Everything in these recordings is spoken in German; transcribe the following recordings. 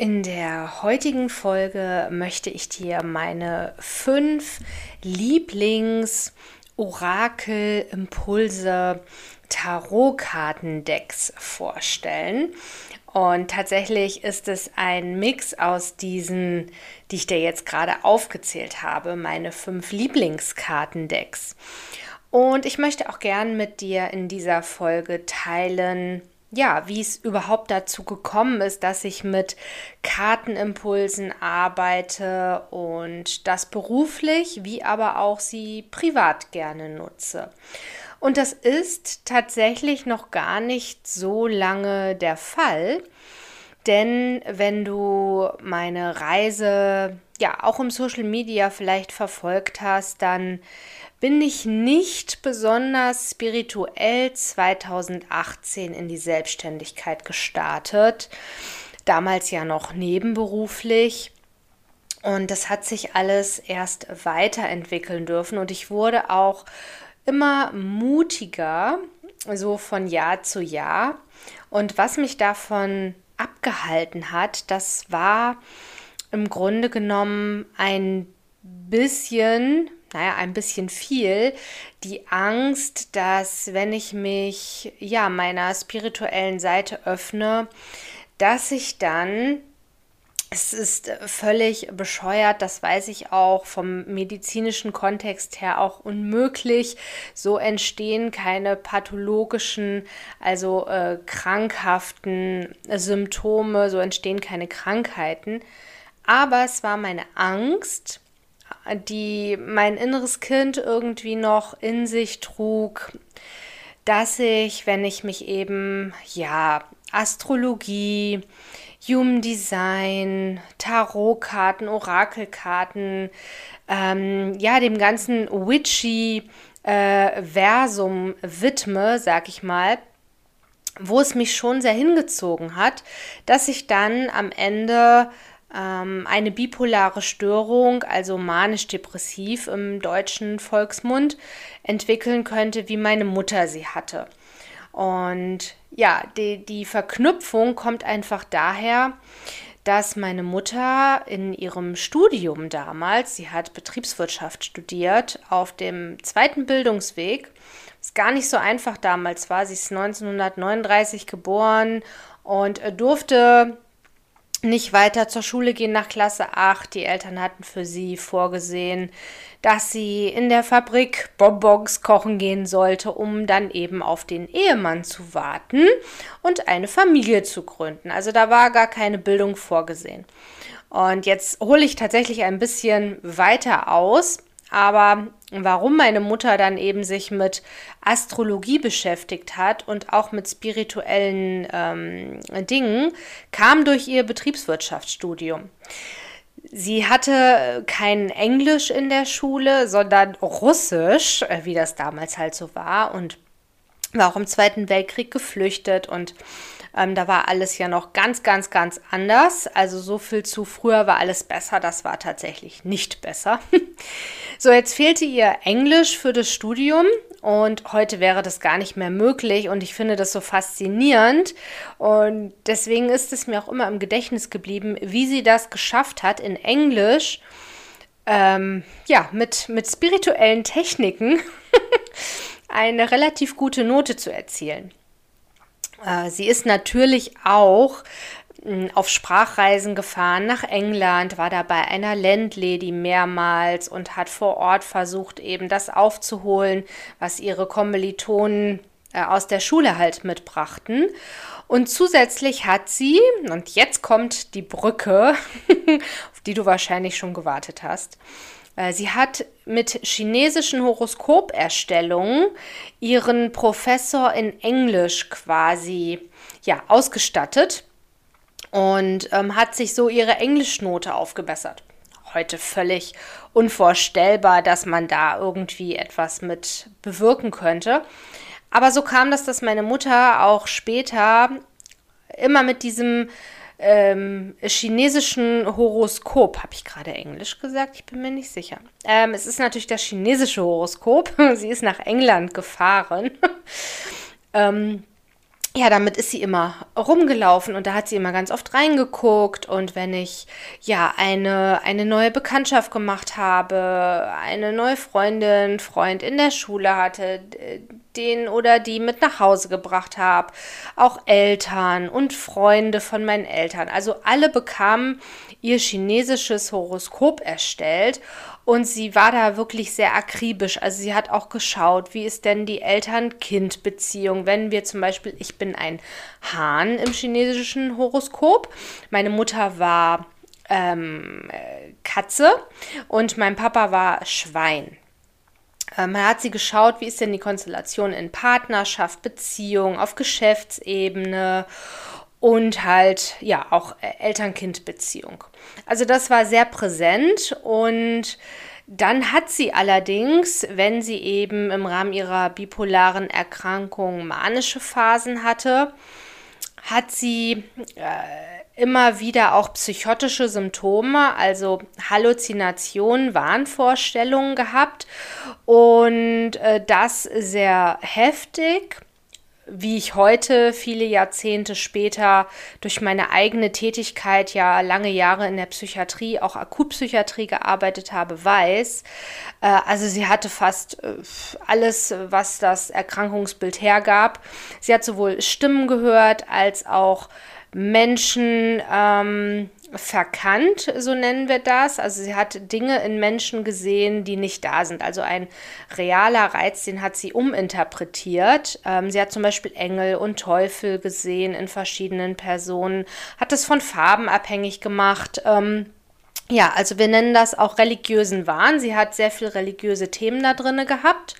In der heutigen Folge möchte ich dir meine fünf Lieblings-Orakel-Impulse Tarotkartendecks vorstellen. Und tatsächlich ist es ein Mix aus diesen, die ich dir jetzt gerade aufgezählt habe, meine fünf Lieblingskartendecks. Und ich möchte auch gern mit dir in dieser Folge teilen, ja, wie es überhaupt dazu gekommen ist, dass ich mit Kartenimpulsen arbeite und das beruflich, wie aber auch sie privat gerne nutze. Und das ist tatsächlich noch gar nicht so lange der Fall. Denn wenn du meine Reise ja auch im Social Media vielleicht verfolgt hast, dann bin ich nicht besonders spirituell 2018 in die Selbstständigkeit gestartet. Damals ja noch nebenberuflich. Und das hat sich alles erst weiterentwickeln dürfen. Und ich wurde auch immer mutiger, so von Jahr zu Jahr. Und was mich davon abgehalten hat, das war im Grunde genommen ein bisschen naja, ein bisschen viel, die Angst, dass wenn ich mich ja meiner spirituellen Seite öffne, dass ich dann es ist völlig bescheuert, das weiß ich auch vom medizinischen Kontext her auch unmöglich. So entstehen keine pathologischen, also äh, krankhaften Symptome, so entstehen keine Krankheiten. Aber es war meine Angst, die mein inneres Kind irgendwie noch in sich trug, dass ich, wenn ich mich eben, ja, Astrologie, Human Design, Tarotkarten, Orakelkarten, ähm, ja, dem ganzen witchy äh, Versum widme, sag ich mal, wo es mich schon sehr hingezogen hat, dass ich dann am Ende ähm, eine bipolare Störung, also manisch-depressiv im deutschen Volksmund, entwickeln könnte, wie meine Mutter sie hatte. Und ja, die, die Verknüpfung kommt einfach daher, dass meine Mutter in ihrem Studium damals, sie hat Betriebswirtschaft studiert, auf dem zweiten Bildungsweg, was gar nicht so einfach damals war. Sie ist 1939 geboren und durfte nicht weiter zur Schule gehen nach Klasse 8. Die Eltern hatten für sie vorgesehen, dass sie in der Fabrik Bonbons kochen gehen sollte, um dann eben auf den Ehemann zu warten und eine Familie zu gründen. Also da war gar keine Bildung vorgesehen. Und jetzt hole ich tatsächlich ein bisschen weiter aus. Aber warum meine Mutter dann eben sich mit Astrologie beschäftigt hat und auch mit spirituellen ähm, Dingen, kam durch ihr Betriebswirtschaftsstudium. Sie hatte kein Englisch in der Schule, sondern Russisch, äh, wie das damals halt so war, und war auch im Zweiten Weltkrieg geflüchtet und ähm, da war alles ja noch ganz, ganz, ganz anders. Also so viel zu früher war alles besser, das war tatsächlich nicht besser. So, jetzt fehlte ihr Englisch für das Studium und heute wäre das gar nicht mehr möglich und ich finde das so faszinierend und deswegen ist es mir auch immer im Gedächtnis geblieben, wie sie das geschafft hat in Englisch, ähm, ja, mit, mit spirituellen Techniken eine relativ gute Note zu erzielen. Äh, sie ist natürlich auch hm, auf Sprachreisen gefahren nach England, war da bei einer Landlady mehrmals und hat vor Ort versucht, eben das aufzuholen, was ihre Kommilitonen äh, aus der Schule halt mitbrachten. Und zusätzlich hat sie, und jetzt kommt die Brücke, auf die du wahrscheinlich schon gewartet hast, Sie hat mit chinesischen Horoskoperstellungen ihren Professor in Englisch quasi ja, ausgestattet und ähm, hat sich so ihre Englischnote aufgebessert. Heute völlig unvorstellbar, dass man da irgendwie etwas mit bewirken könnte. Aber so kam das, dass meine Mutter auch später immer mit diesem ähm, chinesischen Horoskop, habe ich gerade Englisch gesagt? Ich bin mir nicht sicher. Ähm, es ist natürlich das chinesische Horoskop. Sie ist nach England gefahren. ähm, ja, damit ist sie immer rumgelaufen und da hat sie immer ganz oft reingeguckt und wenn ich ja eine, eine neue Bekanntschaft gemacht habe, eine neue Freundin, Freund in der Schule hatte, den oder die mit nach Hause gebracht habe, auch Eltern und Freunde von meinen Eltern. Also alle bekamen ihr chinesisches Horoskop erstellt und sie war da wirklich sehr akribisch. Also sie hat auch geschaut, wie ist denn die Eltern-Kind-Beziehung. Wenn wir zum Beispiel, ich bin ein Hahn im chinesischen Horoskop, meine Mutter war ähm, Katze und mein Papa war Schwein. Ähm, man hat sie geschaut, wie ist denn die Konstellation in Partnerschaft, Beziehung, auf Geschäftsebene und halt ja auch Eltern-Kind-Beziehung. Also das war sehr präsent und dann hat sie allerdings, wenn sie eben im Rahmen ihrer bipolaren Erkrankung manische Phasen hatte, hat sie äh, immer wieder auch psychotische Symptome, also Halluzinationen, Wahnvorstellungen gehabt und äh, das sehr heftig wie ich heute, viele Jahrzehnte später, durch meine eigene Tätigkeit ja lange Jahre in der Psychiatrie, auch Akutpsychiatrie gearbeitet habe, weiß. Äh, also sie hatte fast äh, alles, was das Erkrankungsbild hergab. Sie hat sowohl Stimmen gehört als auch Menschen ähm, verkannt, so nennen wir das. Also sie hat Dinge in Menschen gesehen, die nicht da sind. Also ein realer Reiz, den hat sie uminterpretiert. Ähm, sie hat zum Beispiel Engel und Teufel gesehen in verschiedenen Personen, hat es von Farben abhängig gemacht. Ähm, ja, also wir nennen das auch religiösen Wahn. Sie hat sehr viel religiöse Themen da drin gehabt.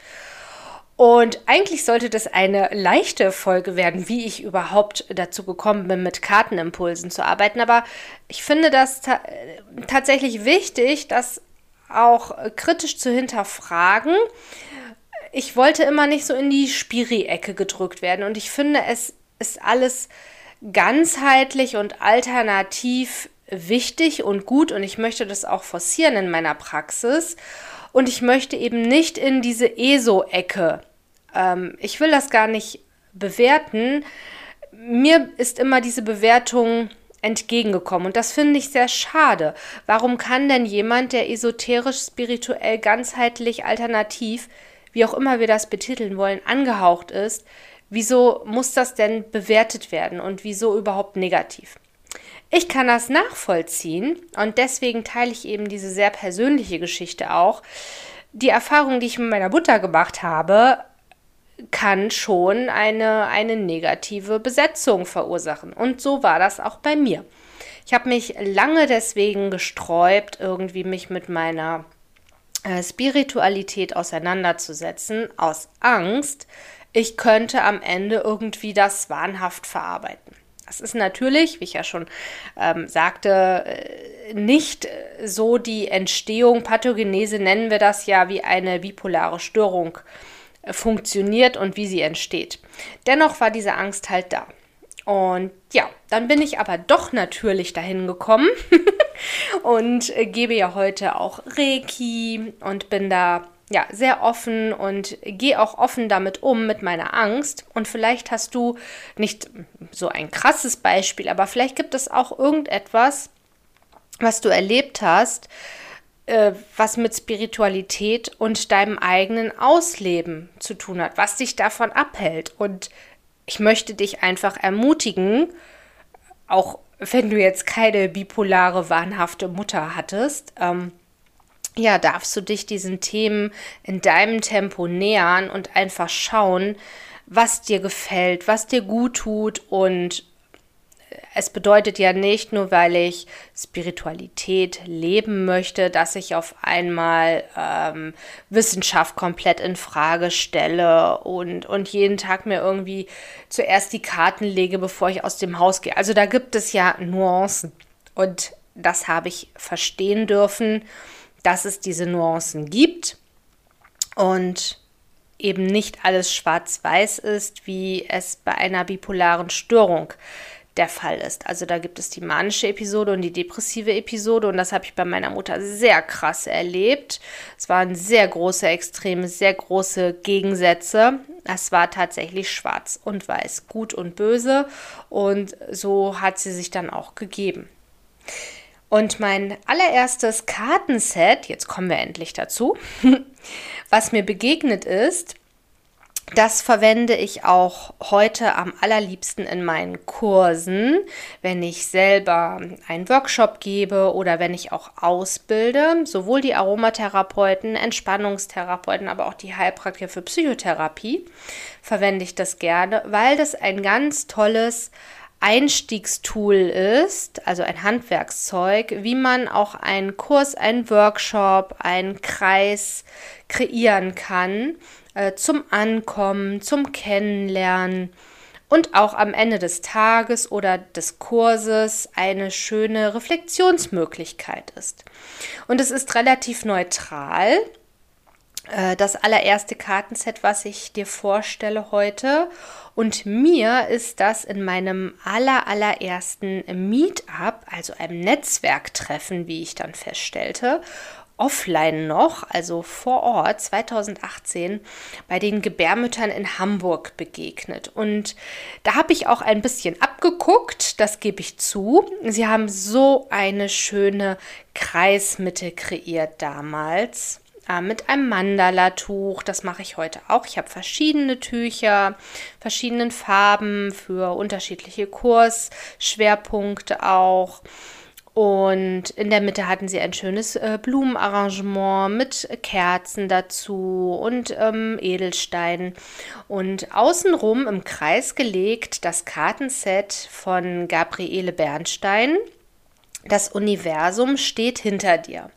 Und eigentlich sollte das eine leichte Folge werden, wie ich überhaupt dazu gekommen bin, mit Kartenimpulsen zu arbeiten. Aber ich finde das ta tatsächlich wichtig, das auch kritisch zu hinterfragen. Ich wollte immer nicht so in die Spiri-Ecke gedrückt werden. Und ich finde, es ist alles ganzheitlich und alternativ wichtig und gut. Und ich möchte das auch forcieren in meiner Praxis. Und ich möchte eben nicht in diese ESO-Ecke ähm, ich will das gar nicht bewerten. Mir ist immer diese Bewertung entgegengekommen und das finde ich sehr schade. Warum kann denn jemand, der esoterisch, spirituell, ganzheitlich, alternativ, wie auch immer wir das betiteln wollen, angehaucht ist, wieso muss das denn bewertet werden und wieso überhaupt negativ? Ich kann das nachvollziehen und deswegen teile ich eben diese sehr persönliche Geschichte auch. Die Erfahrung, die ich mit meiner Mutter gemacht habe, kann schon eine, eine negative Besetzung verursachen. Und so war das auch bei mir. Ich habe mich lange deswegen gesträubt, irgendwie mich mit meiner äh, Spiritualität auseinanderzusetzen, aus Angst, ich könnte am Ende irgendwie das wahnhaft verarbeiten. Das ist natürlich, wie ich ja schon ähm, sagte, äh, nicht so die Entstehung, Pathogenese nennen wir das ja, wie eine bipolare Störung funktioniert und wie sie entsteht. Dennoch war diese Angst halt da. Und ja, dann bin ich aber doch natürlich dahin gekommen, und äh, gebe ja heute auch Reiki und bin da ja, sehr offen und gehe auch offen damit um, mit meiner Angst. Und vielleicht hast du nicht so ein krasses Beispiel, aber vielleicht gibt es auch irgendetwas, was du erlebt hast, äh, was mit Spiritualität und deinem eigenen Ausleben zu tun hat, was dich davon abhält. Und ich möchte dich einfach ermutigen, auch wenn du jetzt keine bipolare, wahnhafte Mutter hattest, ähm, ja, darfst du dich diesen Themen in deinem Tempo nähern und einfach schauen, was dir gefällt, was dir gut tut und es bedeutet ja nicht nur, weil ich Spiritualität leben möchte, dass ich auf einmal ähm, Wissenschaft komplett in Frage stelle und, und jeden Tag mir irgendwie zuerst die Karten lege, bevor ich aus dem Haus gehe. Also da gibt es ja Nuancen und das habe ich verstehen dürfen dass es diese Nuancen gibt und eben nicht alles schwarz-weiß ist, wie es bei einer bipolaren Störung der Fall ist. Also da gibt es die manische Episode und die depressive Episode und das habe ich bei meiner Mutter sehr krass erlebt. Es waren sehr große Extreme, sehr große Gegensätze. Es war tatsächlich schwarz und weiß, gut und böse und so hat sie sich dann auch gegeben. Und mein allererstes Kartenset, jetzt kommen wir endlich dazu, was mir begegnet ist, das verwende ich auch heute am allerliebsten in meinen Kursen, wenn ich selber einen Workshop gebe oder wenn ich auch ausbilde. Sowohl die Aromatherapeuten, Entspannungstherapeuten, aber auch die Heilpraktiker für Psychotherapie verwende ich das gerne, weil das ein ganz tolles Einstiegstool ist, also ein Handwerkszeug, wie man auch einen Kurs, einen Workshop, einen Kreis kreieren kann äh, zum Ankommen, zum Kennenlernen und auch am Ende des Tages oder des Kurses eine schöne Reflexionsmöglichkeit ist. Und es ist relativ neutral äh, das allererste Kartenset, was ich dir vorstelle heute. Und mir ist das in meinem aller, allerersten Meetup, also einem Netzwerktreffen, wie ich dann feststellte, offline noch, also vor Ort 2018 bei den Gebärmüttern in Hamburg begegnet. Und da habe ich auch ein bisschen abgeguckt, das gebe ich zu. Sie haben so eine schöne Kreismitte kreiert damals äh, mit einem Mandala-Tuch. Das mache ich heute auch. Ich habe verschiedene Tücher, verschiedenen Farben für unterschiedliche Kursschwerpunkte auch. Und in der Mitte hatten sie ein schönes äh, Blumenarrangement mit Kerzen dazu und ähm, Edelsteinen. Und außenrum im Kreis gelegt das Kartenset von Gabriele Bernstein. Das Universum steht hinter dir.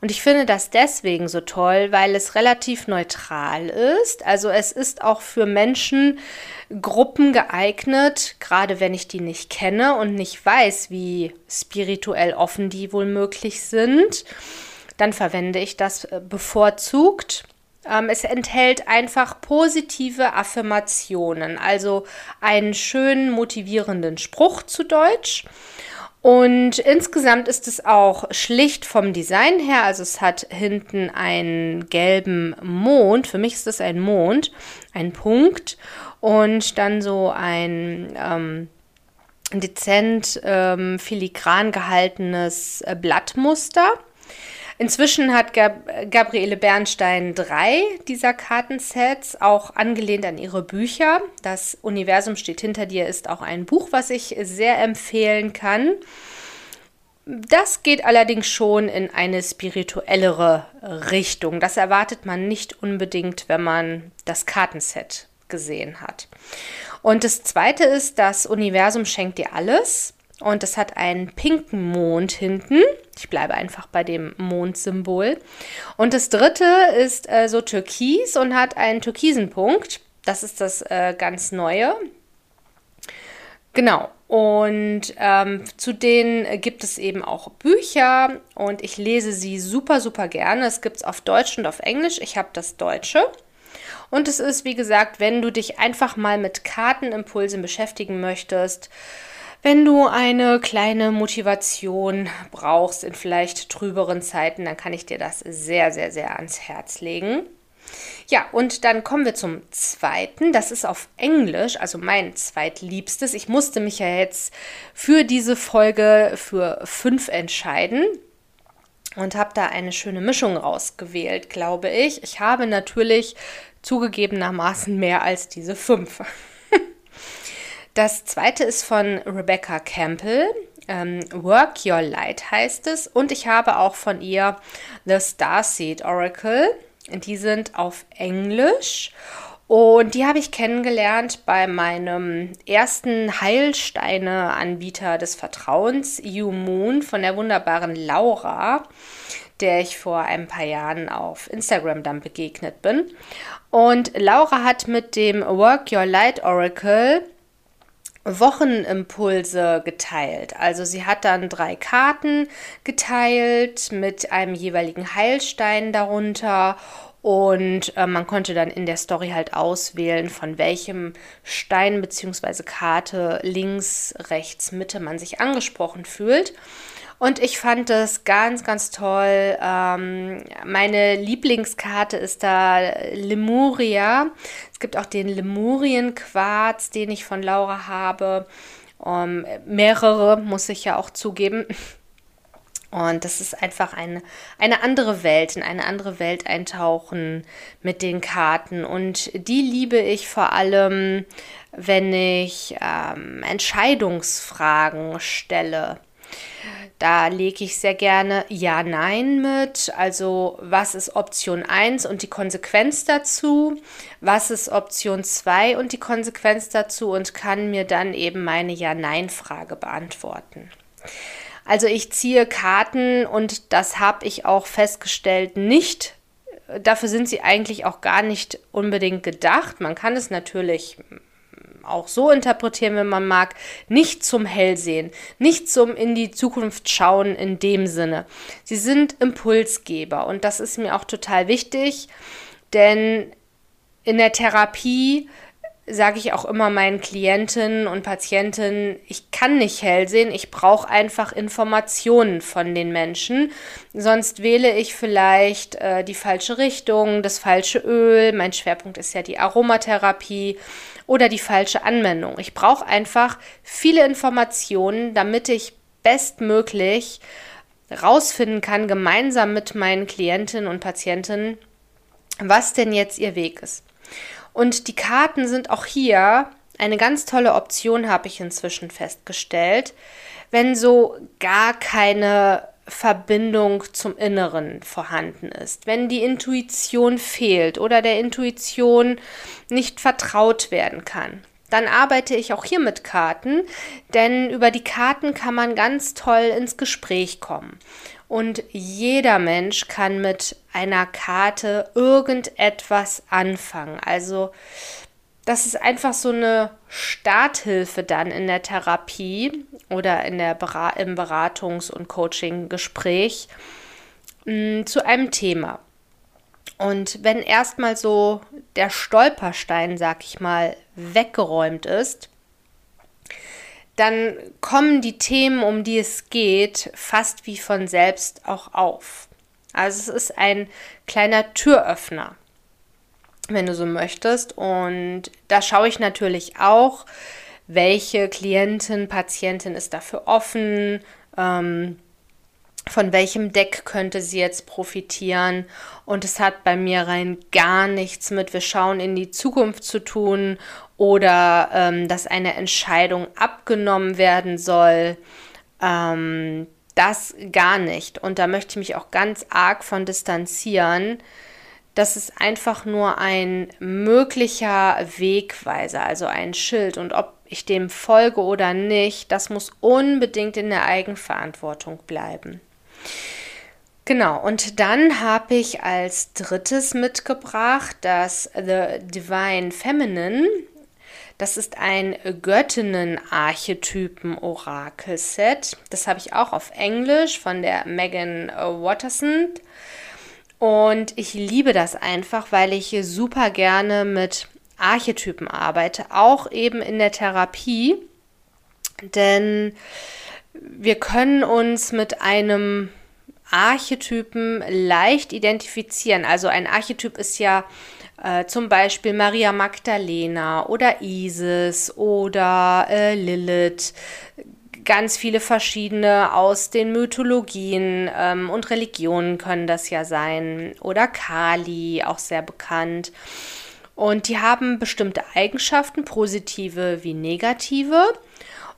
Und ich finde das deswegen so toll, weil es relativ neutral ist. Also es ist auch für Menschengruppen geeignet, gerade wenn ich die nicht kenne und nicht weiß, wie spirituell offen die wohl möglich sind. Dann verwende ich das äh, bevorzugt. Ähm, es enthält einfach positive Affirmationen, also einen schönen motivierenden Spruch zu Deutsch und insgesamt ist es auch schlicht vom Design her. Also es hat hinten einen gelben Mond. Für mich ist das ein Mond, ein Punkt. Und dann so ein ähm, dezent ähm, filigran gehaltenes äh, Blattmuster. Inzwischen hat Gab Gabriele Bernstein drei dieser Kartensets, auch angelehnt an ihre Bücher. Das Universum steht hinter dir ist auch ein Buch, was ich sehr empfehlen kann. Das geht allerdings schon in eine spirituellere Richtung. Das erwartet man nicht unbedingt, wenn man das Kartenset gesehen hat. Und das zweite ist, das Universum schenkt dir alles. Und es hat einen pinken Mond hinten. Ich bleibe einfach bei dem Mondsymbol. Und das dritte ist äh, so türkis und hat einen türkisen Punkt. Das ist das äh, ganz Neue. Genau. Und ähm, zu denen gibt es eben auch Bücher und ich lese sie super, super gerne. Es gibt es auf Deutsch und auf Englisch. Ich habe das Deutsche. Und es ist, wie gesagt, wenn du dich einfach mal mit Kartenimpulsen beschäftigen möchtest, Wenn du eine kleine Motivation brauchst in vielleicht trüberen Zeiten, dann kann ich dir das sehr, sehr, sehr ans Herz legen. Ja, und dann kommen wir zum zweiten. Das ist auf Englisch, also mein zweitliebstes. Ich musste mich ja jetzt für diese Folge für fünf entscheiden und habe da eine schöne Mischung rausgewählt, glaube ich. Ich habe natürlich zugegebenermaßen mehr als diese fünf. Das zweite ist von Rebecca Campbell. Ähm, Work Your Light heißt es. Und ich habe auch von ihr The Starseed Oracle. Die sind auf Englisch. Und die habe ich kennengelernt bei meinem ersten Heilsteine-Anbieter des Vertrauens, You Moon, von der wunderbaren Laura, der ich vor ein paar Jahren auf Instagram dann begegnet bin. Und Laura hat mit dem Work Your Light Oracle Wochenimpulse geteilt. Also sie hat dann drei Karten geteilt mit einem jeweiligen Heilstein darunter und äh, man konnte dann in der Story halt auswählen, von welchem Stein bzw. Karte links, rechts, Mitte man sich angesprochen fühlt. Und ich fand das ganz, ganz toll. Ähm, meine Lieblingskarte ist da Lemuria. Es gibt auch den Lemurien-Quarz, den ich von Laura habe. Um, mehrere, muss ich ja auch zugeben. Und das ist einfach eine, eine andere Welt, in eine andere Welt eintauchen mit den Karten. Und die liebe ich vor allem, wenn ich ähm, Entscheidungsfragen stelle. Da lege ich sehr gerne Ja, Nein mit. Also was ist Option 1 und die Konsequenz dazu? Was ist Option 2 und die Konsequenz dazu? Und kann mir dann eben meine Ja-Nein-Frage beantworten. Also ich ziehe Karten und das habe ich auch festgestellt, nicht. Dafür sind sie eigentlich auch gar nicht unbedingt gedacht. Man kann es natürlich auch so interpretieren, wenn man mag, nicht zum Hellsehen, nicht zum in die Zukunft schauen in dem Sinne. Sie sind Impulsgeber und das ist mir auch total wichtig, denn in der Therapie sage ich auch immer meinen Klientinnen und Patientinnen, ich kann nicht hell sehen, ich brauche einfach Informationen von den Menschen. Sonst wähle ich vielleicht äh, die falsche Richtung, das falsche Öl. Mein Schwerpunkt ist ja die Aromatherapie oder die falsche Anwendung. Ich brauche einfach viele Informationen, damit ich bestmöglich rausfinden kann, gemeinsam mit meinen Klientinnen und Patientinnen, was denn jetzt ihr Weg ist. Und die Karten sind auch hier eine ganz tolle Option, habe ich inzwischen festgestellt, wenn so gar keine Verbindung zum Inneren vorhanden ist, wenn die Intuition fehlt oder der Intuition nicht vertraut werden kann. Dann arbeite ich auch hier mit Karten, denn über die Karten kann man ganz toll ins Gespräch kommen. Und jeder Mensch kann mit einer Karte irgendetwas anfangen. Also das ist einfach so eine Starthilfe dann in der Therapie oder in der im Beratungs- und Coaching-Gespräch mm, zu einem Thema. Und wenn erstmal so der Stolperstein, sag ich mal, weggeräumt ist, dann kommen die Themen, um die es geht, fast wie von selbst auch auf. Also es ist ein kleiner Türöffner, wenn du so möchtest. Und da schaue ich natürlich auch, welche Klientin, Patientin ist dafür offen, ähm, von welchem Deck könnte sie jetzt profitieren. Und es hat bei mir rein gar nichts mit, wir schauen in die Zukunft zu tun oder ähm, dass eine Entscheidung abgenommen werden soll. Ähm, das gar nicht. Und da möchte ich mich auch ganz arg von distanzieren. Das ist einfach nur ein möglicher Wegweiser, also ein Schild. Und ob ich dem folge oder nicht, das muss unbedingt in der Eigenverantwortung bleiben. Genau, und dann habe ich als drittes mitgebracht das The Divine Feminine. Das ist ein Göttinnen-Archetypen-Orakel-Set. Das habe ich auch auf Englisch von der Megan Watterson. Und ich liebe das einfach, weil ich super gerne mit Archetypen arbeite, auch eben in der Therapie. Denn wir können uns mit einem Archetypen leicht identifizieren. Also ein Archetyp ist ja äh, zum Beispiel Maria Magdalena oder Isis oder äh, Lilith. Ganz viele verschiedene aus den Mythologien ähm, und Religionen können das ja sein. Oder Kali, auch sehr bekannt. Und die haben bestimmte Eigenschaften, positive wie negative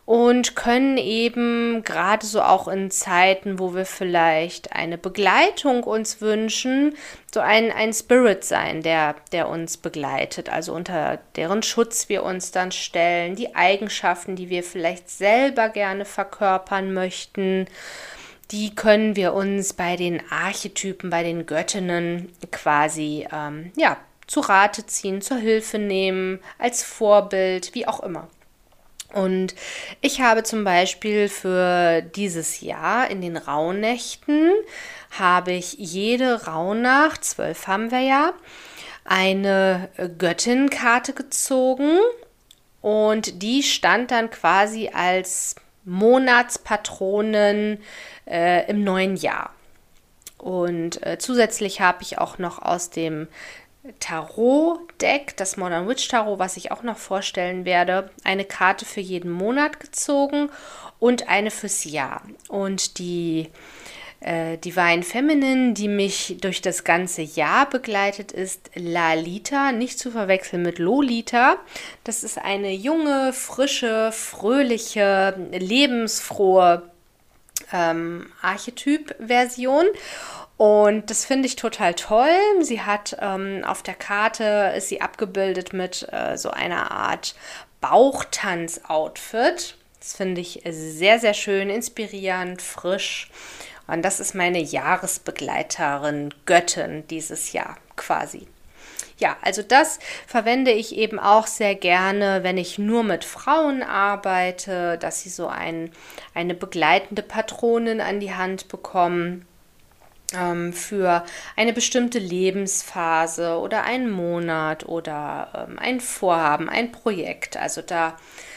und können eben gerade so auch in Zeiten, wo wir vielleicht eine Begleitung uns wünschen, so ein, ein Spirit sein, der, der uns begleitet, also unter deren Schutz wir uns dann stellen, die Eigenschaften, die wir vielleicht selber gerne verkörpern möchten. Die können wir uns bei den Archetypen, bei den Göttinnen quasi ähm, ja, zu Rate ziehen, zur Hilfe nehmen, als Vorbild, wie auch immer. Und ich habe zum Beispiel für dieses Jahr in den Rauhnächten habe ich jede Rauhnacht, zwölf haben wir ja, eine Göttinnenkarte gezogen und die stand dann quasi als Monatspatronin äh, im neuen Jahr. Und äh, zusätzlich habe ich auch noch aus dem Tarot-Deck, das Modern Witch Tarot, was ich auch noch vorstellen werde, eine Karte für jeden Monat gezogen und eine fürs Jahr. Und die äh, Divine Feminine, die mich durch das ganze Jahr begleitet, ist Lalita, nicht zu verwechseln mit Lolita. Das ist eine junge, frische, fröhliche, lebensfrohe ähm, Archetyp-Version. Und das finde ich total toll. Sie hat ähm, auf der Karte ist sie abgebildet mit äh, so einer Art Bauchtanz-Outfit. Das finde ich sehr, sehr schön, inspirierend, frisch. Und das ist meine Jahresbegleiterin, Göttin dieses Jahr quasi. Ja, also das verwende ich eben auch sehr gerne, wenn ich nur mit Frauen arbeite, dass sie so ein, eine begleitende Patronin an die Hand bekommen ähm, für eine bestimmte Lebensphase oder einen Monat oder ähm, ein Vorhaben, ein Projekt. Also da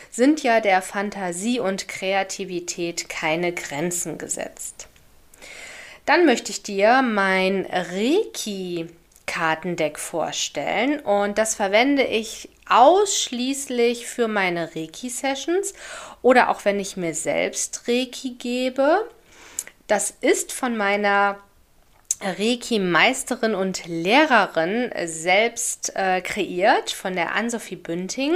sind ja der Fantasie und Kreativität keine Grenzen gesetzt. Dann möchte ich dir mein Reiki Kartendeck vorstellen und das verwende ich ausschließlich für meine Reiki Sessions oder auch wenn ich mir selbst Reiki gebe. Das ist von meiner Reiki-Meisterin und Lehrerin selbst äh, kreiert von der Ann-Sophie Bünding.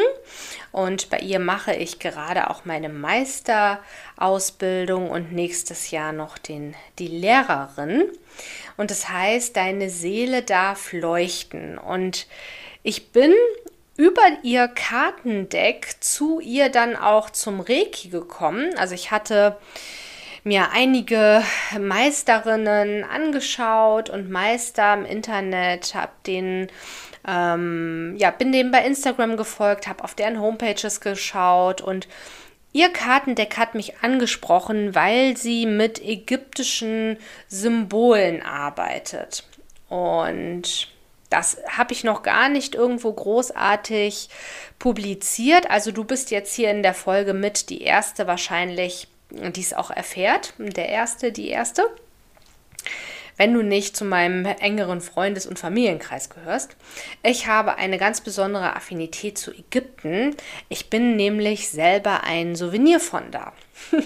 Und bei ihr mache ich gerade auch meine Meisterausbildung und nächstes Jahr noch den, die Lehrerin. Und das heißt, deine Seele darf leuchten. Und ich bin über ihr Kartendeck zu ihr dann auch zum Reiki gekommen. Also ich hatte mir einige Meisterinnen angeschaut und Meister im Internet, habe den ähm, ja, bin dem bei Instagram gefolgt, habe auf deren Homepages geschaut und ihr Kartendeck hat mich angesprochen, weil sie mit ägyptischen Symbolen arbeitet. Und das habe ich noch gar nicht irgendwo großartig publiziert. Also du bist jetzt hier in der Folge mit die erste wahrscheinlich dies auch erfährt. Der erste, die erste. Wenn du nicht zu meinem engeren Freundes- und Familienkreis gehörst. Ich habe eine ganz besondere Affinität zu Ägypten. Ich bin nämlich selber ein Souvenir von da.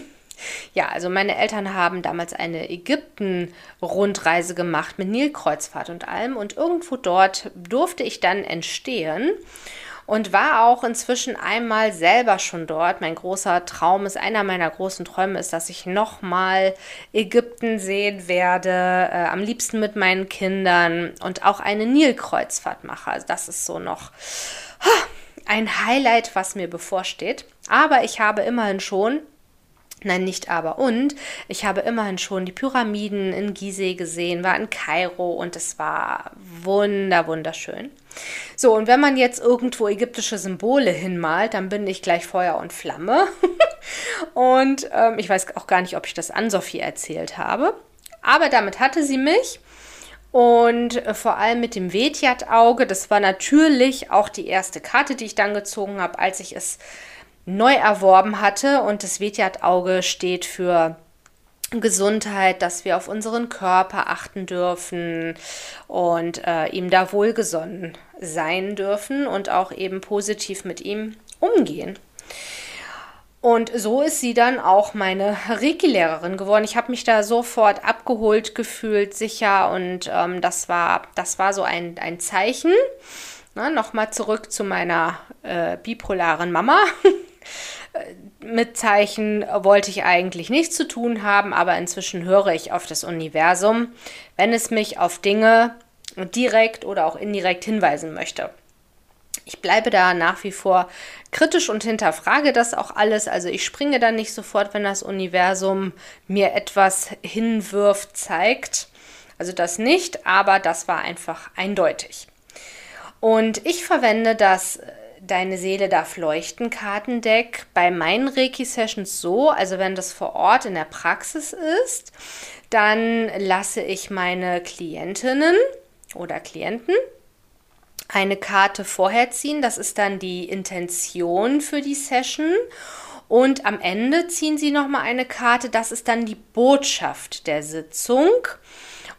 Ja, also meine Eltern haben damals eine Ägypten-Rundreise gemacht mit Nilkreuzfahrt und allem und irgendwo dort durfte ich dann entstehen und war auch inzwischen einmal selber schon dort. Mein großer Traum ist, einer meiner großen Träume ist, dass ich nochmal Ägypten sehen werde, äh, am liebsten mit meinen Kindern und auch eine Nilkreuzfahrt mache. Also das ist so noch ein Highlight, was mir bevorsteht. Aber ich habe immerhin schon Nein, nicht aber. Und ich habe immerhin schon die Pyramiden in Gizeh gesehen, war in Kairo und es war wunder, wunderschön. So, und wenn man jetzt irgendwo ägyptische Symbole hinmalt, dann bin ich gleich Feuer und Flamme. und ähm, ich weiß auch gar nicht, ob ich das an Sophie erzählt habe. Aber damit hatte sie mich. Und äh, vor allem mit dem Wetjat-Auge, das war natürlich auch die erste Karte, die ich dann gezogen habe, als ich es neu erworben hatte. Und das Vetiat-Auge steht für Gesundheit, dass wir auf unseren Körper achten dürfen und äh, ihm da wohlgesonnen sein dürfen und auch eben positiv mit ihm umgehen. Und so ist sie dann auch meine Reiki-Lehrerin geworden. Ich habe mich da sofort abgeholt gefühlt, sicher. Und ähm, das, war, das war so ein, ein Zeichen. Nochmal zurück zu meiner äh, bipolaren Mama. Mit Zeichen wollte ich eigentlich nichts zu tun haben, aber inzwischen höre ich auf das Universum, wenn es mich auf Dinge direkt oder auch indirekt hinweisen möchte. Ich bleibe da nach wie vor kritisch und hinterfrage das auch alles. Also ich springe dann nicht sofort, wenn das Universum mir etwas hinwirft, zeigt. Also das nicht, aber das war einfach eindeutig. Und ich verwende das Deine Seele darf leuchten Kartendeck bei meinen Reiki-Sessions so, also wenn das vor Ort in der Praxis ist, dann lasse ich meine Klientinnen oder Klienten eine Karte vorher ziehen. Das ist dann die Intention für die Session. Und am Ende ziehen sie nochmal eine Karte. Das ist dann die Botschaft der Sitzung.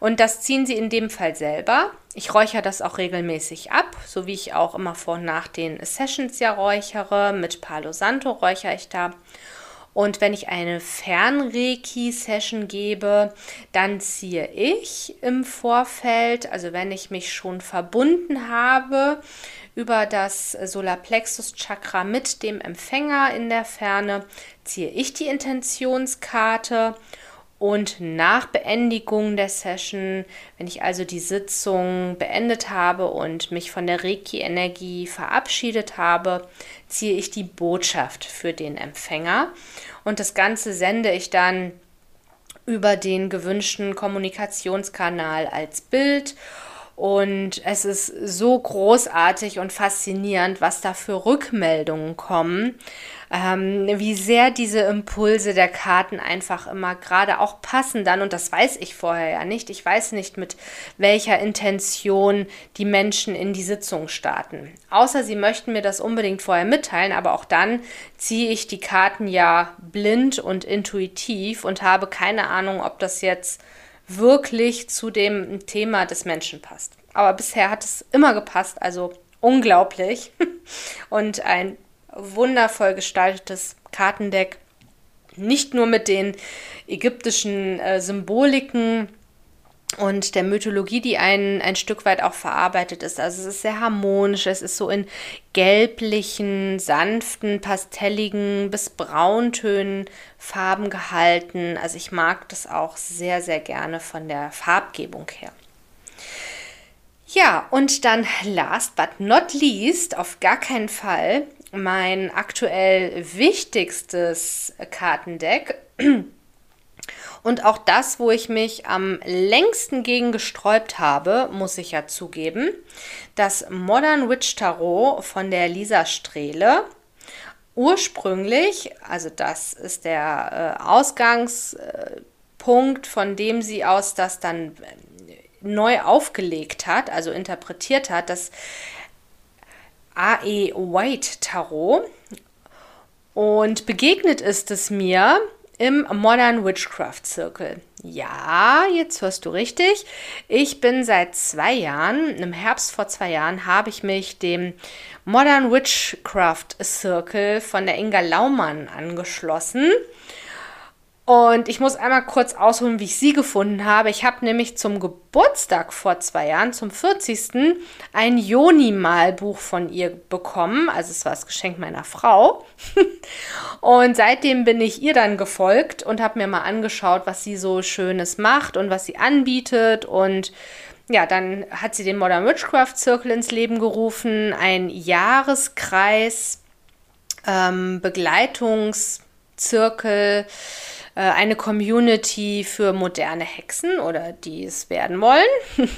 Und das ziehen sie in dem Fall selber. Ich räuchere das auch regelmäßig ab, so wie ich auch immer vor und nach den Sessions ja räuchere. Mit Palo Santo räuchere ich da. Und wenn ich eine Fernreiki-Session gebe, dann ziehe ich im Vorfeld, also wenn ich mich schon verbunden habe, über das Solarplexus-Chakra mit dem Empfänger in der Ferne, ziehe ich die Intentionskarte und nach Beendigung der Session, wenn ich also die Sitzung beendet habe und mich von der Reiki-Energie verabschiedet habe, ziehe ich die Botschaft für den Empfänger. Und das Ganze sende ich dann über den gewünschten Kommunikationskanal als Bild und es ist so großartig und faszinierend, was da für Rückmeldungen kommen, ähm, wie sehr diese Impulse der Karten einfach immer gerade auch passen dann. Und das weiß ich vorher ja nicht. Ich weiß nicht, mit welcher Intention die Menschen in die Sitzung starten. Außer sie möchten mir das unbedingt vorher mitteilen, aber auch dann ziehe ich die Karten ja blind und intuitiv und habe keine Ahnung, ob das jetzt wirklich zu dem Thema des Menschen passt. Aber bisher hat es immer gepasst, also unglaublich. Und ein wundervoll gestaltetes Kartendeck. Nicht nur mit den ägyptischen äh, Symboliken und der Mythologie, die ein, ein Stück weit auch verarbeitet ist. Also es ist sehr harmonisch, es ist so in gelblichen, sanften, pastelligen bis brauntönen Farben gehalten. Also ich mag das auch sehr, sehr gerne von der Farbgebung her. Ja, und dann last but not least, auf gar keinen Fall, mein aktuell wichtigstes Kartendeck und auch das, wo ich mich am längsten gegen gesträubt habe, muss ich ja zugeben. Das Modern Witch Tarot von der Lisa Strehle. Ursprünglich, also das ist der äh, Ausgangspunkt, von dem sie aus das dann äh, neu aufgelegt hat, also interpretiert hat, das A.E. White Tarot. Und begegnet ist es mir im Modern Witchcraft Circle. Ja, jetzt hörst du richtig. Ich bin seit zwei Jahren, im Herbst vor zwei Jahren, habe ich mich dem Modern Witchcraft Circle von der Inga Laumann angeschlossen. Und ich muss einmal kurz ausholen, wie ich sie gefunden habe. Ich habe nämlich zum Geburtstag vor zwei Jahren, zum 40. ein Joni-Malbuch von ihr bekommen. Also es war das Geschenk meiner Frau. und seitdem bin ich ihr dann gefolgt und habe mir mal angeschaut, was sie so Schönes macht und was sie anbietet. Und ja, dann hat sie den Modern Witchcraft Circle ins Leben gerufen, ein Jahreskreis, ähm, Begleitungszirkel äh, eine Community für moderne Hexen oder die es werden wollen,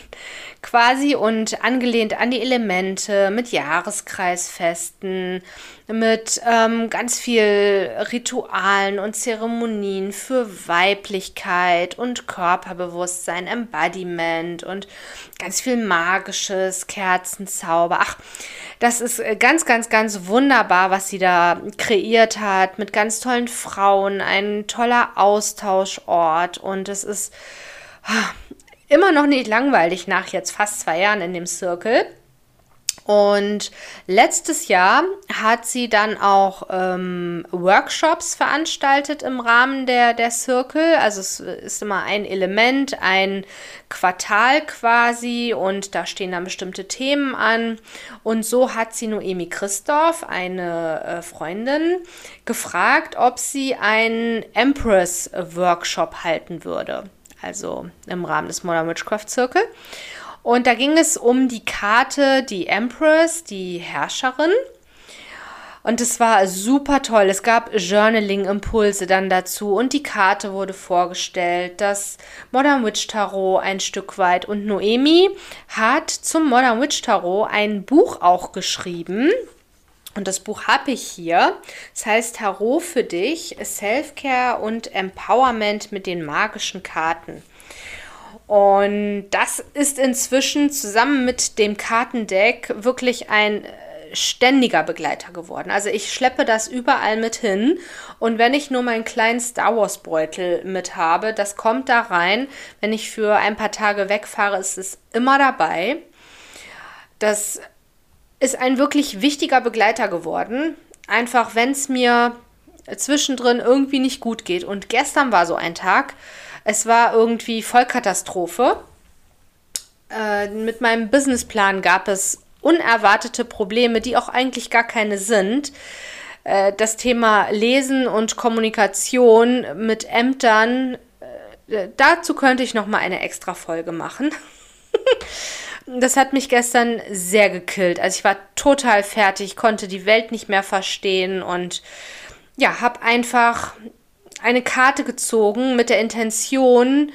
quasi und angelehnt an die Elemente mit Jahreskreisfesten, mit ähm, ganz viel Ritualen und Zeremonien für Weiblichkeit und Körperbewusstsein, Embodiment und ganz viel magisches, Kerzenzauber. Ach, das ist äh, ganz, ganz, ganz wunderbar, was sie da kreiert hat, mit ganz tollen Frauen, ein toller Austauschort und es ist ah, immer noch nicht langweilig nach jetzt fast zwei Jahren in dem Circle. Und letztes Jahr hat sie dann auch ähm, Workshops veranstaltet im Rahmen der, der Circle. Also es ist immer ein Element, ein Quartal quasi und da stehen dann bestimmte Themen an. Und so hat sie Noemi Christoph, eine äh, Freundin, gefragt, ob sie einen Empress-Workshop halten würde. Also im Rahmen des Modern Witchcraft Circle. Und da ging es um die Karte, die Empress, die Herrscherin. Und es war super toll. Es gab Journaling-Impulse dann dazu und die Karte wurde vorgestellt, das Modern Witch Tarot ein Stück weit. Und Noemi hat zum Modern Witch Tarot ein Buch auch geschrieben. Und das Buch habe ich hier. Es heißt Tarot für dich, Self-Care und Empowerment mit den magischen Karten. Und das ist inzwischen zusammen mit dem Kartendeck wirklich ein äh, ständiger Begleiter geworden. Also ich schleppe das überall mit hin und wenn ich nur meinen kleinen Star Wars Beutel mit habe, das kommt da rein. Wenn ich für ein paar Tage wegfahre, ist es immer dabei. Das ist ein wirklich wichtiger Begleiter geworden. Einfach wenn es mir zwischendrin irgendwie nicht gut geht. Und gestern war so ein Tag, es war irgendwie Vollkatastrophe. Äh, mit meinem Businessplan gab es unerwartete Probleme, die auch eigentlich gar keine sind. Äh, das Thema Lesen und Kommunikation mit Ämtern, äh, dazu könnte ich noch mal eine extra Folge machen. das hat mich gestern sehr gekillt. Also ich war total fertig, konnte die Welt nicht mehr verstehen und ja, habe einfach eine Karte gezogen mit der Intention,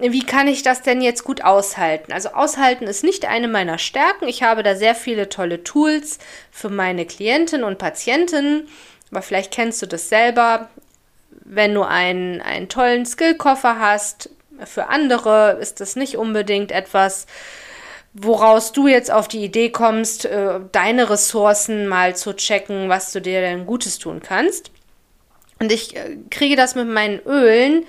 äh, wie kann ich das denn jetzt gut aushalten? Also aushalten ist nicht eine meiner Stärken. Ich habe da sehr viele tolle Tools für meine Klienten und Patienten. Aber vielleicht kennst du das selber. Wenn du einen, einen tollen Skillkoffer hast, für andere ist das nicht unbedingt etwas, woraus du jetzt auf die Idee kommst, äh, deine Ressourcen mal zu checken, was du dir denn Gutes tun kannst. Und ich äh, kriege das mit meinen Ölen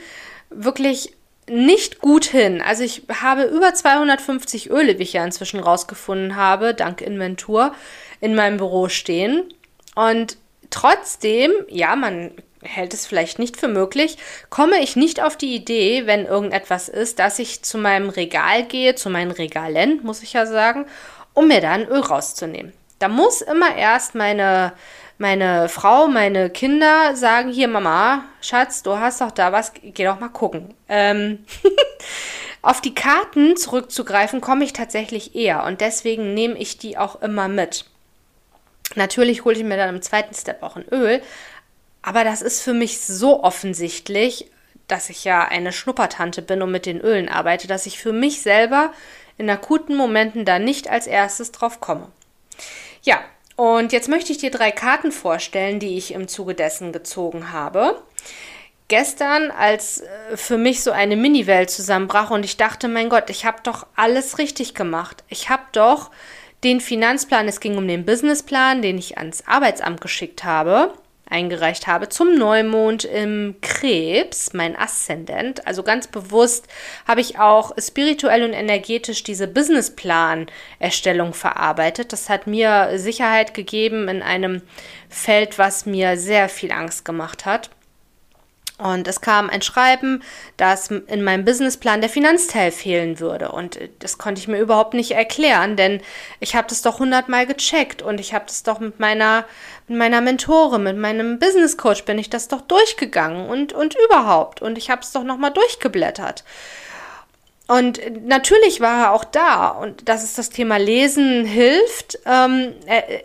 wirklich nicht gut hin. Also ich habe über 250 Öle, wie ich ja inzwischen rausgefunden habe, dank Inventur, in meinem Büro stehen. Und trotzdem, ja, man hält es vielleicht nicht für möglich, komme ich nicht auf die Idee, wenn irgendetwas ist, dass ich zu meinem Regal gehe, zu meinen Regalen, muss ich ja sagen, um mir da ein Öl rauszunehmen. Da muss immer erst meine meine Frau, meine Kinder sagen hier, Mama, Schatz, du hast doch da was, geh doch mal gucken. Ähm Auf die Karten zurückzugreifen komme ich tatsächlich eher und deswegen nehme ich die auch immer mit. Natürlich hole ich mir dann im zweiten Step auch ein Öl, aber das ist für mich so offensichtlich, dass ich ja eine Schnuppertante bin und mit den Ölen arbeite, dass ich für mich selber in akuten Momenten da nicht als erstes drauf komme. Ja, und jetzt möchte ich dir drei Karten vorstellen, die ich im Zuge dessen gezogen habe. Gestern, als äh, für mich so eine Mini-Welt zusammenbrach und ich dachte, mein Gott, ich habe doch alles richtig gemacht. Ich habe doch den Finanzplan, es ging um den Businessplan, den ich ans Arbeitsamt geschickt habe eingereicht habe zum Neumond im Krebs, mein Aszendent. Also ganz bewusst habe ich auch spirituell und energetisch diese Businessplan-Erstellung verarbeitet. Das hat mir Sicherheit gegeben in einem Feld, was mir sehr viel Angst gemacht hat. Und es kam ein Schreiben, dass in meinem Businessplan der Finanzteil fehlen würde. Und das konnte ich mir überhaupt nicht erklären, denn ich habe das doch hundertmal gecheckt und ich habe das doch mit meiner, mit meiner Mentore, mit meinem Business Coach bin ich das doch durchgegangen und, und überhaupt. Und ich habe es doch nochmal durchgeblättert. Und natürlich war er auch da und dass es das Thema Lesen hilft, ähm,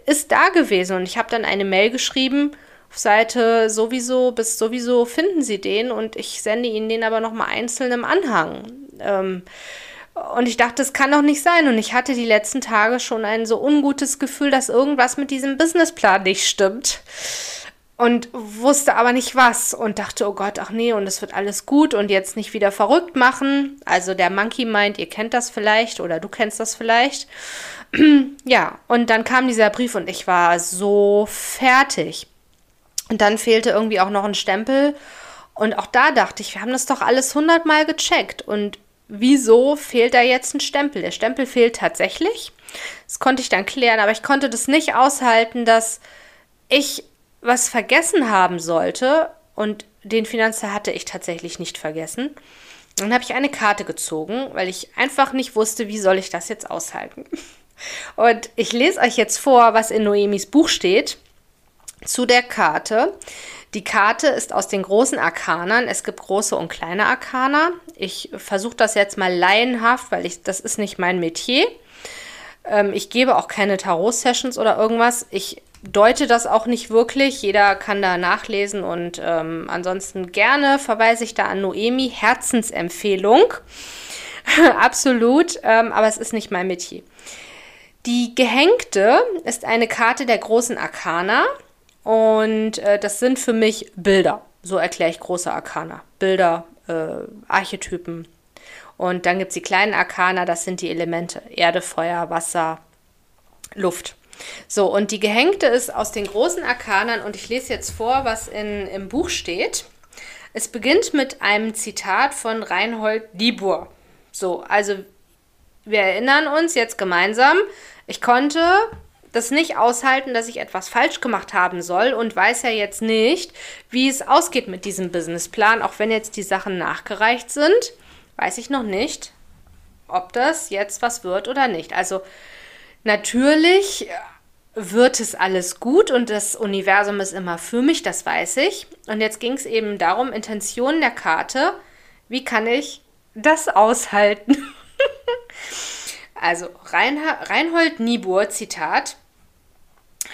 ist da gewesen. Und ich habe dann eine Mail geschrieben, Seite sowieso bis sowieso finden Sie den und ich sende Ihnen den aber nochmal einzeln im Anhang. Ähm, Und ich dachte, das kann doch nicht sein. Und ich hatte die letzten Tage schon ein so ungutes Gefühl, dass irgendwas mit diesem Businessplan nicht stimmt. Und wusste aber nicht was und dachte, oh Gott, ach nee, und es wird alles gut und jetzt nicht wieder verrückt machen. Also der Monkey meint, ihr kennt das vielleicht oder du kennst das vielleicht. ja, und dann kam dieser Brief und ich war so fertig. Und dann fehlte irgendwie auch noch ein Stempel. Und auch da dachte ich, wir haben das doch alles hundertmal gecheckt. Und wieso fehlt da jetzt ein Stempel? Der Stempel fehlt tatsächlich. Das konnte ich dann klären, aber ich konnte das nicht aushalten, dass ich was vergessen haben sollte. Und den Finanzer hatte ich tatsächlich nicht vergessen. Dann habe ich eine Karte gezogen, weil ich einfach nicht wusste, wie soll ich das jetzt aushalten. Und ich lese euch jetzt vor, was in Noemis Buch steht zu der Karte. Die Karte ist aus den großen Arkanern. Es gibt große und kleine Arkana. Ich versuche das jetzt mal laienhaft, weil ich, das ist nicht mein Metier. Ähm, ich gebe auch keine Tarot-Sessions oder irgendwas. Ich deute das auch nicht wirklich. Jeder kann da nachlesen und ähm, ansonsten gerne verweise ich da an Noemi. Herzensempfehlung. Absolut, ähm, aber es ist nicht mein Metier. Die Gehängte ist eine Karte der großen Arkana. Und äh, das sind für mich Bilder. So erkläre ich große Arkana. Bilder, äh, Archetypen. Und dann gibt es die kleinen Arkana, das sind die Elemente. Erde, Feuer, Wasser, Luft. So, und die Gehängte ist aus den großen Arkanern und ich lese jetzt vor, was in, im Buch steht. Es beginnt mit einem Zitat von Reinhold Niebuhr. So, also wir erinnern uns jetzt gemeinsam, ich konnte das nicht aushalten, dass ich etwas falsch gemacht haben soll und weiß ja jetzt nicht, wie es ausgeht mit diesem Businessplan, auch wenn jetzt die Sachen nachgereicht sind, weiß ich noch nicht, ob das jetzt was wird oder nicht. Also natürlich wird es alles gut und das Universum ist immer für mich, das weiß ich. Und jetzt ging es eben darum, Intention der Karte, wie kann ich das aushalten? also Reinhold Niebuhr, Zitat,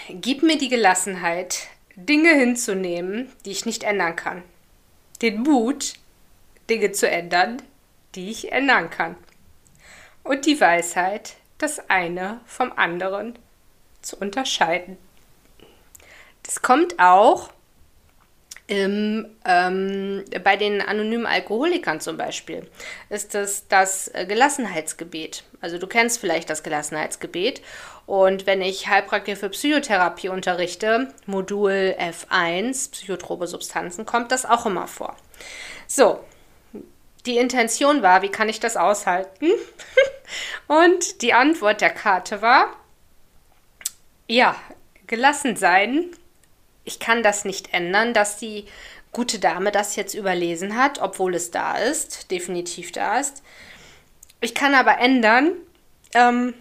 Gib mir die Gelassenheit, Dinge hinzunehmen, die ich nicht ändern kann. Den Mut, Dinge zu ändern, die ich ändern kann. Und die Weisheit, das eine vom anderen zu unterscheiden. Das kommt auch im, ähm, bei den anonymen Alkoholikern zum Beispiel ist das das Gelassenheitsgebet. Also du kennst vielleicht das Gelassenheitsgebet. Und wenn ich Heilpraktiker für Psychotherapie unterrichte, Modul F1, psychotrope Substanzen, kommt das auch immer vor. So, die Intention war, wie kann ich das aushalten? Und die Antwort der Karte war, ja, gelassen sein ich kann das nicht ändern, dass die gute Dame das jetzt überlesen hat, obwohl es da ist, definitiv da ist. Ich kann aber ändern, ähm,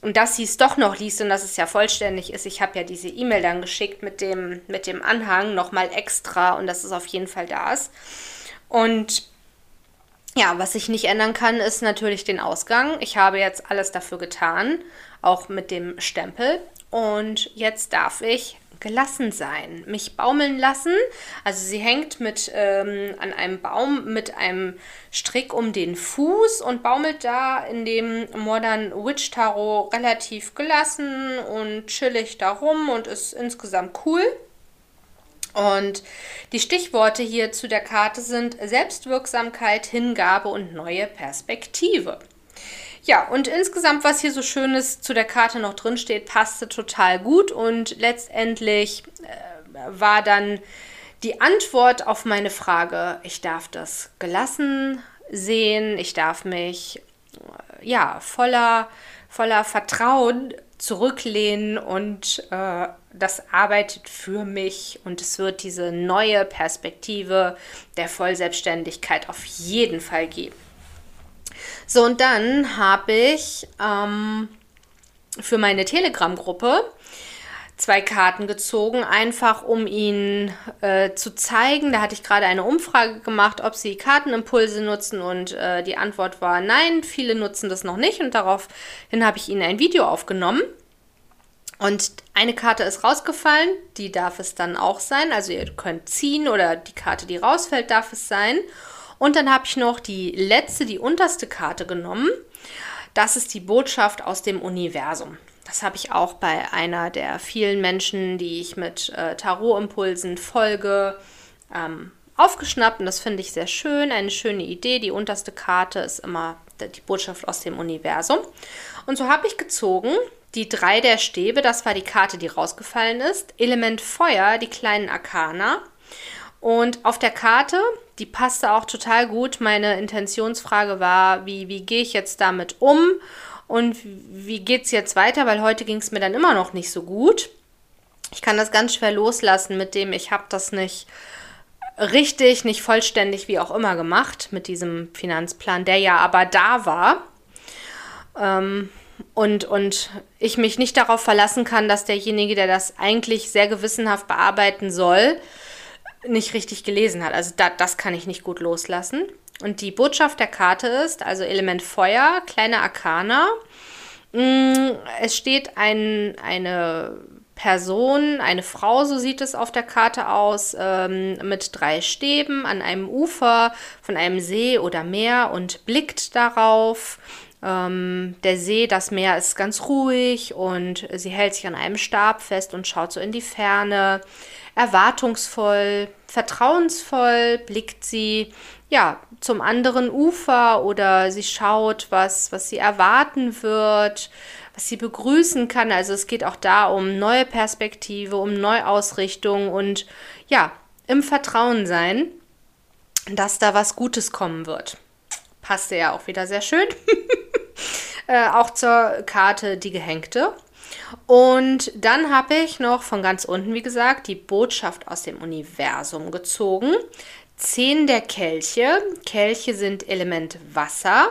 und dass sie es doch noch liest und dass es ja vollständig ist. Ich habe ja diese E-Mail dann geschickt mit dem, mit dem Anhang nochmal extra und dass es auf jeden Fall da ist. Und ja, was ich nicht ändern kann, ist natürlich den Ausgang. Ich habe jetzt alles dafür getan, auch mit dem Stempel. Und jetzt darf ich gelassen sein, mich baumeln lassen. Also sie hängt mit ähm, an einem Baum mit einem Strick um den Fuß und baumelt da in dem Modern Witch Tarot relativ gelassen und chillig darum und ist insgesamt cool. Und die Stichworte hier zu der Karte sind Selbstwirksamkeit, Hingabe und neue Perspektive. Ja, und insgesamt, was hier so Schönes zu der Karte noch drin steht, passte total gut und letztendlich äh, war dann die Antwort auf meine Frage, ich darf das gelassen sehen, ich darf mich äh, ja voller, voller Vertrauen zurücklehnen und äh, das arbeitet für mich und es wird diese neue Perspektive der Vollselbstständigkeit auf jeden Fall geben. So, und dann habe ich ähm, für meine Telegram-Gruppe zwei Karten gezogen, einfach um ihnen äh, zu zeigen. Da hatte ich gerade eine Umfrage gemacht, ob sie Kartenimpulse nutzen und äh, die Antwort war nein, viele nutzen das noch nicht und daraufhin habe ich ihnen ein Video aufgenommen. Und eine Karte ist rausgefallen, die darf es dann auch sein. Also ihr könnt ziehen oder die Karte, die rausfällt, darf es sein. Und dann habe ich noch die letzte, die unterste Karte genommen Das ist die Botschaft aus dem Universum. Das habe ich auch bei einer der vielen Menschen, die ich mit äh, Tarot-Impulsen folge, ähm, aufgeschnappt. Und das finde ich sehr schön, eine schöne Idee. Die unterste Karte ist immer die Botschaft aus dem Universum. Und so habe ich gezogen die drei der Stäbe, das war die Karte, die rausgefallen ist. Element Feuer, die kleinen Arkana. Und auf der Karte, die passte auch total gut. Meine Intentionsfrage war, wie, wie gehe ich jetzt damit um? Und wie geht es jetzt weiter? Weil heute ging es mir dann immer noch nicht so gut. Ich kann das ganz schwer loslassen mit dem, ich habe das nicht richtig, nicht vollständig, wie auch immer gemacht mit diesem Finanzplan, der ja aber da war. Ähm, und, und ich mich nicht darauf verlassen kann, dass derjenige, der das eigentlich sehr gewissenhaft bearbeiten soll, nicht richtig gelesen hat. Also da, das kann ich nicht gut loslassen. Und die Botschaft der Karte ist, also Element Feuer, kleine Arkana. Mm, es steht ein, eine Person, eine Frau, so sieht es auf der Karte aus, ähm, mit drei Stäben an einem Ufer von einem See oder Meer und blickt darauf. Ähm, der See, das Meer ist ganz ruhig und sie hält sich an einem Stab fest und schaut so in die Ferne. Erwartungsvoll, vertrauensvoll blickt sie ja zum anderen Ufer oder sie schaut, was, was sie erwarten wird, was sie begrüßen kann. Also es geht auch da um neue Perspektive, um Neuausrichtung und ja, im Vertrauen sein, dass da was Gutes kommen wird. Passte ja auch wieder sehr schön. äh, auch zur Karte die gehängte. Und dann habe ich noch von ganz unten, wie gesagt, die Botschaft aus dem Universum gezogen. Zehn der Kelche. Kelche sind Element Wasser.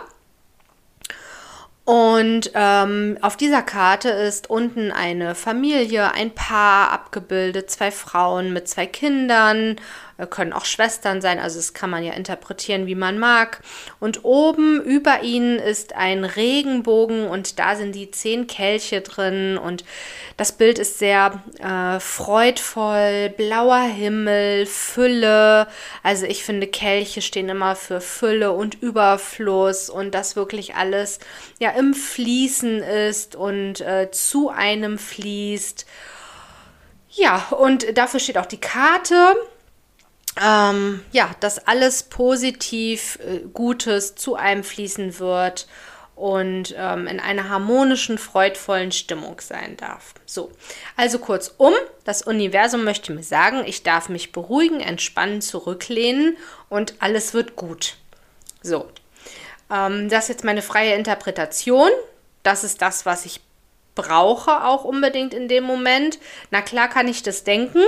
Und ähm, auf dieser Karte ist unten eine Familie, ein Paar abgebildet, zwei Frauen mit zwei Kindern können auch Schwestern sein, also das kann man ja interpretieren, wie man mag. Und oben über ihnen ist ein Regenbogen und da sind die zehn Kelche drin und das Bild ist sehr äh, freudvoll, blauer Himmel, Fülle. Also ich finde, Kelche stehen immer für Fülle und Überfluss und das wirklich alles ja im Fließen ist und äh, zu einem fließt. Ja, und dafür steht auch die Karte ähm, ja, dass alles positiv äh, Gutes zu einem fließen wird und ähm, in einer harmonischen, freudvollen Stimmung sein darf. So, also kurzum, das Universum möchte mir sagen, ich darf mich beruhigen, entspannen, zurücklehnen und alles wird gut. So, ähm, das ist jetzt meine freie Interpretation. Das ist das, was ich brauche, auch unbedingt in dem Moment. Na klar kann ich das denken.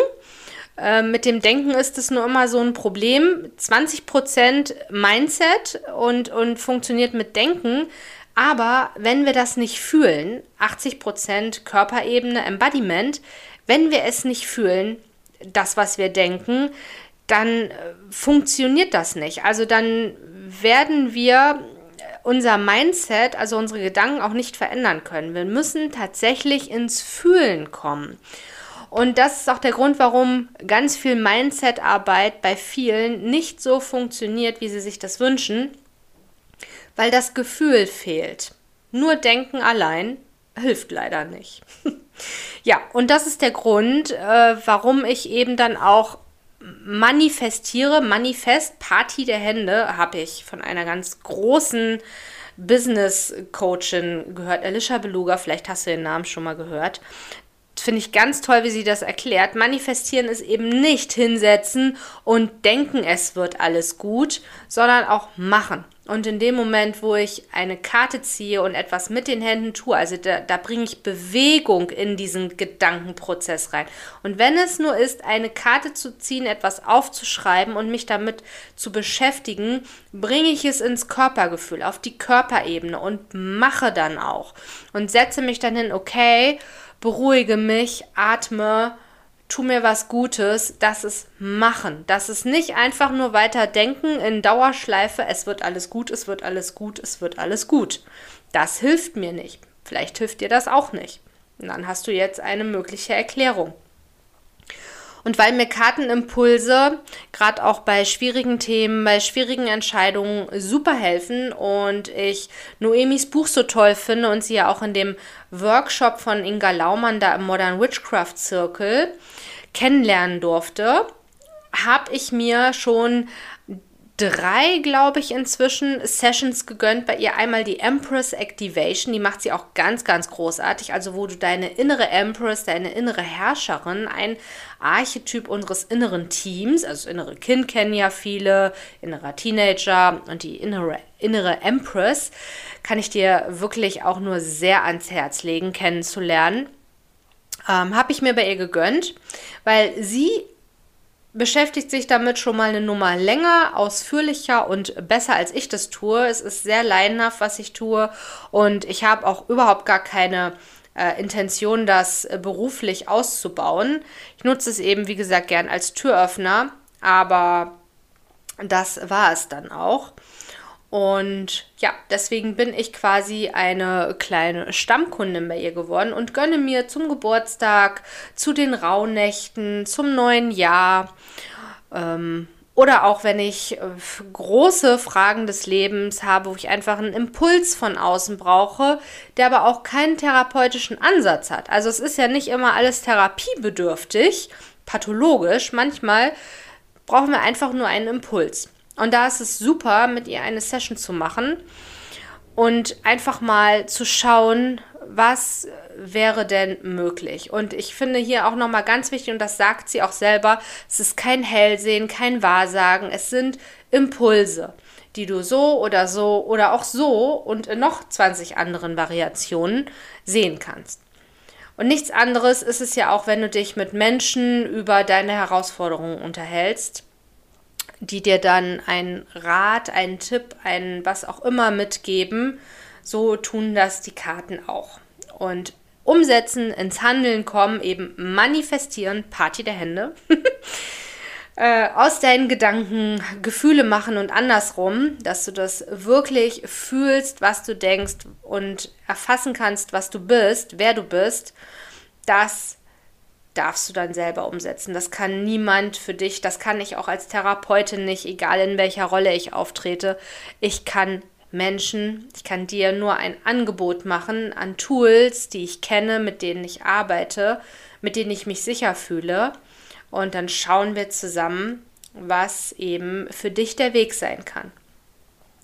Ähm, mit dem Denken ist es nur immer so ein Problem. 20% Mindset und, und funktioniert mit Denken. Aber wenn wir das nicht fühlen, 80% Körperebene, Embodiment, wenn wir es nicht fühlen, das, was wir denken, dann äh, funktioniert das nicht. Also dann werden wir unser Mindset, also unsere Gedanken auch nicht verändern können. Wir müssen tatsächlich ins Fühlen kommen. Und das ist auch der Grund, warum ganz viel Mindset-Arbeit bei vielen nicht so funktioniert, wie sie sich das wünschen, weil das Gefühl fehlt. Nur Denken allein hilft leider nicht. ja, und das ist der Grund, äh, warum ich eben dann auch manifestiere. Manifest, Party der Hände, habe ich von einer ganz großen Business Coachin gehört, Alicia Beluga, vielleicht hast du den Namen schon mal gehört finde ich ganz toll, wie sie das erklärt. Manifestieren ist eben nicht hinsetzen und denken, es wird alles gut, sondern auch machen. Und in dem Moment, wo ich eine Karte ziehe und etwas mit den Händen tue, also da, da bringe ich Bewegung in diesen Gedankenprozess rein. Und wenn es nur ist, eine Karte zu ziehen, etwas aufzuschreiben und mich damit zu beschäftigen, bringe ich es ins Körpergefühl, auf die Körperebene und mache dann auch. Und setze mich dann hin, okay, beruhige mich, atme, tu mir was Gutes, das ist machen. Das ist nicht einfach nur weiter denken in Dauerschleife, es wird alles gut, es wird alles gut, es wird alles gut. Das hilft mir nicht. Vielleicht hilft dir das auch nicht. Und dann hast du jetzt eine mögliche Erklärung. Und weil mir Kartenimpulse gerade auch bei schwierigen Themen, bei schwierigen Entscheidungen super helfen und ich Noemis Buch so toll finde und sie ja auch in dem Workshop von Inga Laumann da im Modern Witchcraft Circle kennenlernen durfte, habe ich mir schon drei, glaube ich, inzwischen Sessions gegönnt bei ihr. Einmal die Empress Activation, die macht sie auch ganz, ganz großartig. Also, wo du deine innere Empress, deine innere Herrscherin, ein Archetyp unseres inneren Teams, also das innere Kind kennen ja viele, innerer Teenager und die innere, innere Empress, kann ich dir wirklich auch nur sehr ans Herz legen, kennenzulernen. Ähm, Habe ich mir bei ihr gegönnt, weil sie beschäftigt sich damit schon mal eine Nummer länger, ausführlicher und besser als ich das tue. Es ist sehr leidenhaft, was ich tue und ich habe auch überhaupt gar keine äh, Intention, das äh, beruflich auszubauen. Ich nutze es eben, wie gesagt, gern als Türöffner, aber das war es dann auch. Und ja, deswegen bin ich quasi eine kleine Stammkundin bei ihr geworden und gönne mir zum Geburtstag, zu den Rauhnächten, zum neuen Jahr ähm, oder auch wenn ich äh, große Fragen des Lebens habe, wo ich einfach einen Impuls von außen brauche, der aber auch keinen therapeutischen Ansatz hat. Also es ist ja nicht immer alles therapiebedürftig, pathologisch. Manchmal brauchen wir einfach nur einen Impuls. Und da ist es super, mit ihr eine Session zu machen und einfach mal zu schauen, was wäre denn möglich? Und ich finde hier auch nochmal ganz wichtig, und das sagt sie auch selber, es ist kein Hellsehen, kein Wahrsagen, es sind Impulse, die du so oder so oder auch so und in noch 20 anderen Variationen sehen kannst. Und nichts anderes ist es ja auch, wenn du dich mit Menschen über deine Herausforderungen unterhältst die dir dann einen Rat, einen Tipp, ein was auch immer mitgeben. So tun das die Karten auch. Und umsetzen, ins Handeln kommen, eben manifestieren, Party der Hände. äh, aus deinen Gedanken Gefühle machen und andersrum, dass du das wirklich fühlst, was du denkst und erfassen kannst, was du bist, wer du bist, das darfst du dann selber umsetzen. Das kann niemand für dich, das kann ich auch als Therapeutin nicht, egal in welcher Rolle ich auftrete. Ich kann Menschen, ich kann dir nur ein Angebot machen an Tools, die ich kenne, mit denen ich arbeite, mit denen ich mich sicher fühle. Und dann schauen wir zusammen, was eben für dich der Weg sein kann.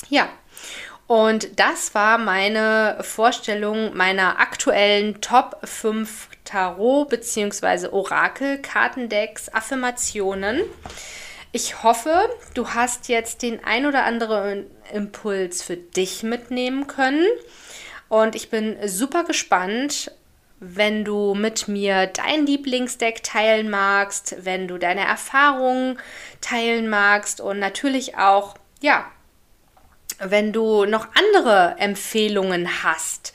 Ja, und das war meine Vorstellung meiner aktuellen Top 5 Tarot- bzw. Orakel-Kartendecks, Affirmationen. Ich hoffe, du hast jetzt den ein oder anderen Impuls für dich mitnehmen können. Und ich bin super gespannt, wenn du mit mir dein Lieblingsdeck teilen magst, wenn du deine Erfahrungen teilen magst und natürlich auch, ja, wenn du noch andere Empfehlungen hast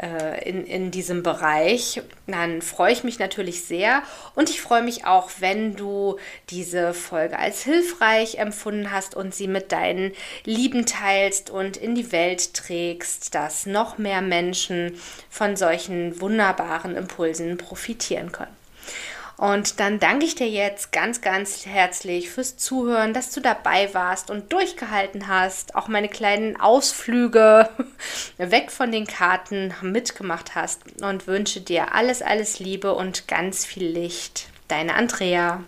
äh, in, in diesem Bereich, dann freue ich mich natürlich sehr. Und ich freue mich auch, wenn du diese Folge als hilfreich empfunden hast und sie mit deinen Lieben teilst und in die Welt trägst, dass noch mehr Menschen von solchen wunderbaren Impulsen profitieren können. Und dann danke ich dir jetzt ganz, ganz herzlich fürs Zuhören, dass du dabei warst und durchgehalten hast, auch meine kleinen Ausflüge weg von den Karten mitgemacht hast und wünsche dir alles, alles Liebe und ganz viel Licht. Deine Andrea.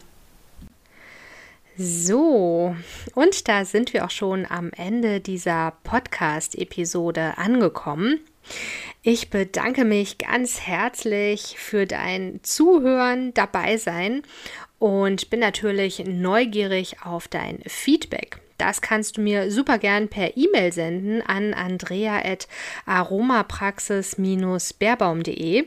So, und da sind wir auch schon am Ende dieser Podcast-Episode angekommen. Ich bedanke mich ganz herzlich für dein Zuhören, dabei sein und bin natürlich neugierig auf dein Feedback. Das kannst du mir super gern per E-Mail senden an andrea.aromapraxis-beerbaum.de.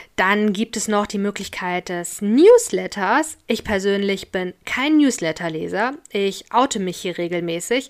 Dann gibt es noch die Möglichkeit des Newsletters. Ich persönlich bin kein Newsletterleser. Ich oute mich hier regelmäßig.